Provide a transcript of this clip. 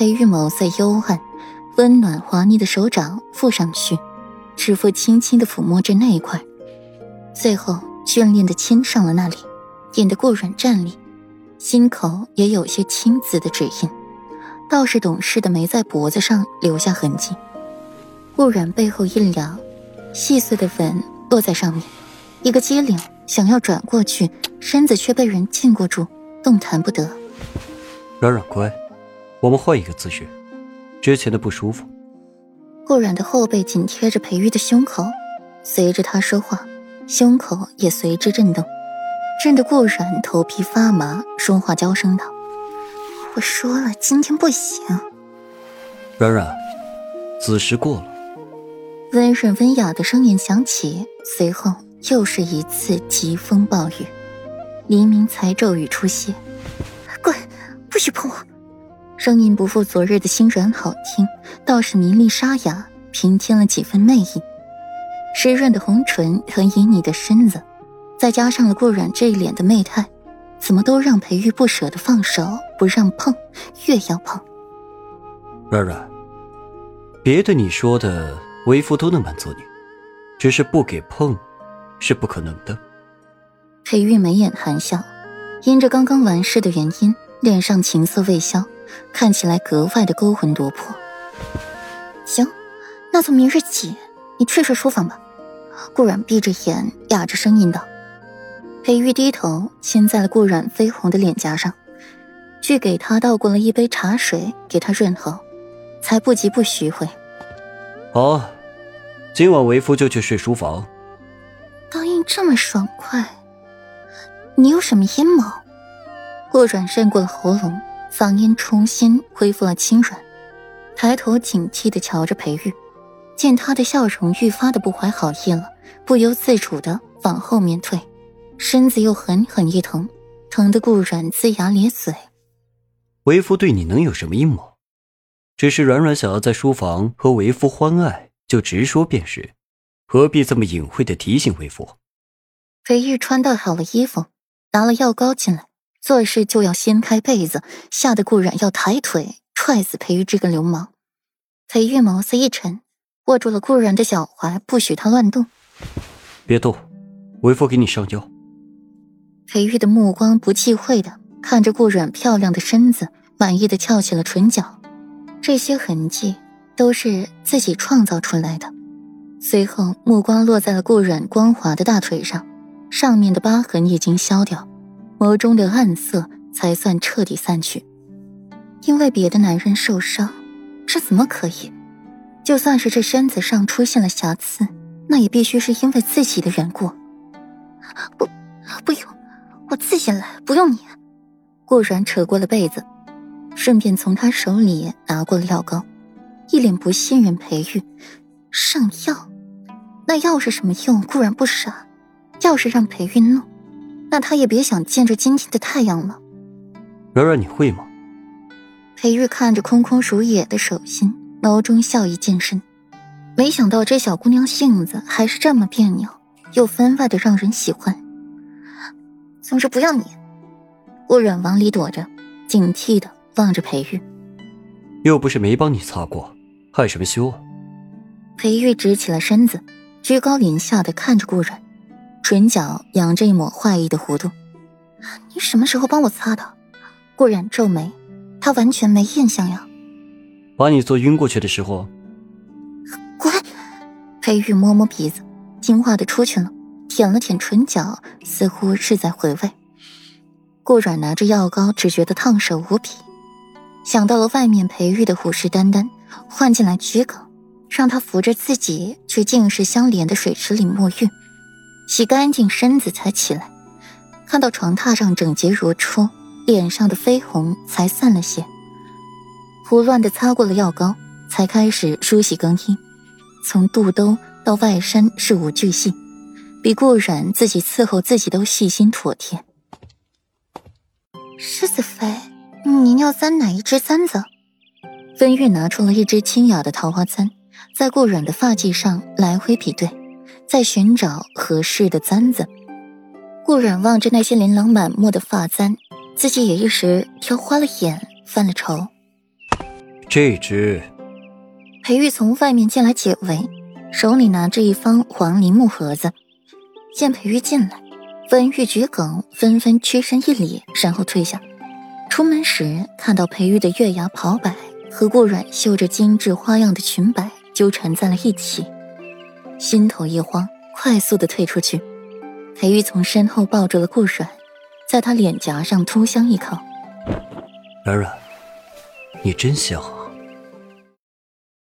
裴玉眸色幽暗，温暖滑腻的手掌覆上去，指腹轻轻的抚摸着那一块，最后眷恋的亲上了那里，引得顾软站立，心口也有些青紫的指印，倒是懂事的没在脖子上留下痕迹。顾软背后一凉，细碎的吻落在上面，一个机灵，想要转过去，身子却被人禁锢住，动弹不得。软软乖。我们换一个姿势，之前的不舒服。顾软的后背紧贴着裴玉的胸口，随着他说话，胸口也随之震动，震得顾软头皮发麻，说话娇声道：“我说了，今天不行。”软软，子时过了。温润温雅的声音响起，随后又是一次疾风暴雨，黎明才骤雨初歇。滚，不许碰我！声音不复昨日的心软好听，倒是迷离沙哑，平添了几分魅意。湿润的红唇和旖旎的身子，再加上了顾软这一脸的媚态，怎么都让裴玉不舍得放手，不让碰，越要碰。软软，别的你说的为夫都能满足你，只是不给碰，是不可能的。裴玉眉眼含笑，因着刚刚完事的原因，脸上情色未消。看起来格外的勾魂夺魄。行，那从明日起，你去睡书房吧。顾软闭着眼，哑着声音道。裴玉低头亲在了顾软绯红的脸颊上，去给他倒过了一杯茶水，给他润喉，才不急不徐回。好，今晚为夫就去睡书房。答应这么爽快，你有什么阴谋？顾软渗过了喉咙。嗓音重新恢复了清软，抬头警惕地瞧着裴玉，见他的笑容愈发的不怀好意了，不由自主的往后面退，身子又狠狠一疼，疼得顾软龇牙咧嘴。为夫对你能有什么阴谋？只是软软想要在书房和为夫欢爱，就直说便是，何必这么隐晦的提醒为夫？裴玉穿戴好了衣服，拿了药膏进来。做事就要掀开被子，吓得顾软要抬腿踹死裴玉这个流氓。裴玉眸子一沉，握住了顾软的脚踝，不许他乱动。别动，为夫给你上药。裴玉的目光不忌讳的看着顾软漂亮的身子，满意的翘起了唇角。这些痕迹都是自己创造出来的。随后目光落在了顾软光滑的大腿上，上面的疤痕已经消掉。眸中的暗色才算彻底散去，因为别的男人受伤，这怎么可以？就算是这身子上出现了瑕疵，那也必须是因为自己的缘故。不，不用，我自己来，不用你。顾然扯过了被子，顺便从他手里拿过了药膏，一脸不信任裴玉，上药？那药是什么用？顾然不傻，要是让裴玉弄。那他也别想见着今天的太阳了。软软，你会吗？裴玉看着空空如也的手心，眸中笑意渐深。没想到这小姑娘性子还是这么别扭，又分外的让人喜欢。总之不要你。顾软往里躲着，警惕的望着裴玉。又不是没帮你擦过，害什么羞啊？裴玉直起了身子，居高临下的看着顾软。唇角扬着一抹坏意的弧度，你什么时候帮我擦的？顾然皱眉，他完全没印象呀。把你做晕过去的时候。滚！裴玉摸摸鼻子，听话的出去了，舔了舔唇角，似乎是在回味。顾软拿着药膏，只觉得烫手无比，想到了外面裴玉的虎视眈眈，换进来桔梗，让他扶着自己去净室相连的水池里沐浴。洗干净身子才起来，看到床榻上整洁如初，脸上的绯红才散了些。胡乱的擦过了药膏，才开始梳洗更衣。从肚兜到外衫事无巨细，比顾然自己伺候自己都细心妥帖。狮子妃，您要簪哪一支簪子？温玉拿出了一支清雅的桃花簪，在顾软的发髻上来回比对。在寻找合适的簪子，顾染望着那些琳琅满目的发簪，自己也一时挑花了眼，犯了愁。这只。裴玉从外面进来解围，手里拿着一方黄梨木盒子。见裴玉进来，文玉桔梗纷纷屈身一礼，然后退下。出门时看到裴玉的月牙袍摆和顾阮绣着精致花样的裙摆纠缠在了一起，心头一慌，快速的退出去。裴玉从身后抱住了顾阮，在他脸颊上突香一口。软软，你真香啊！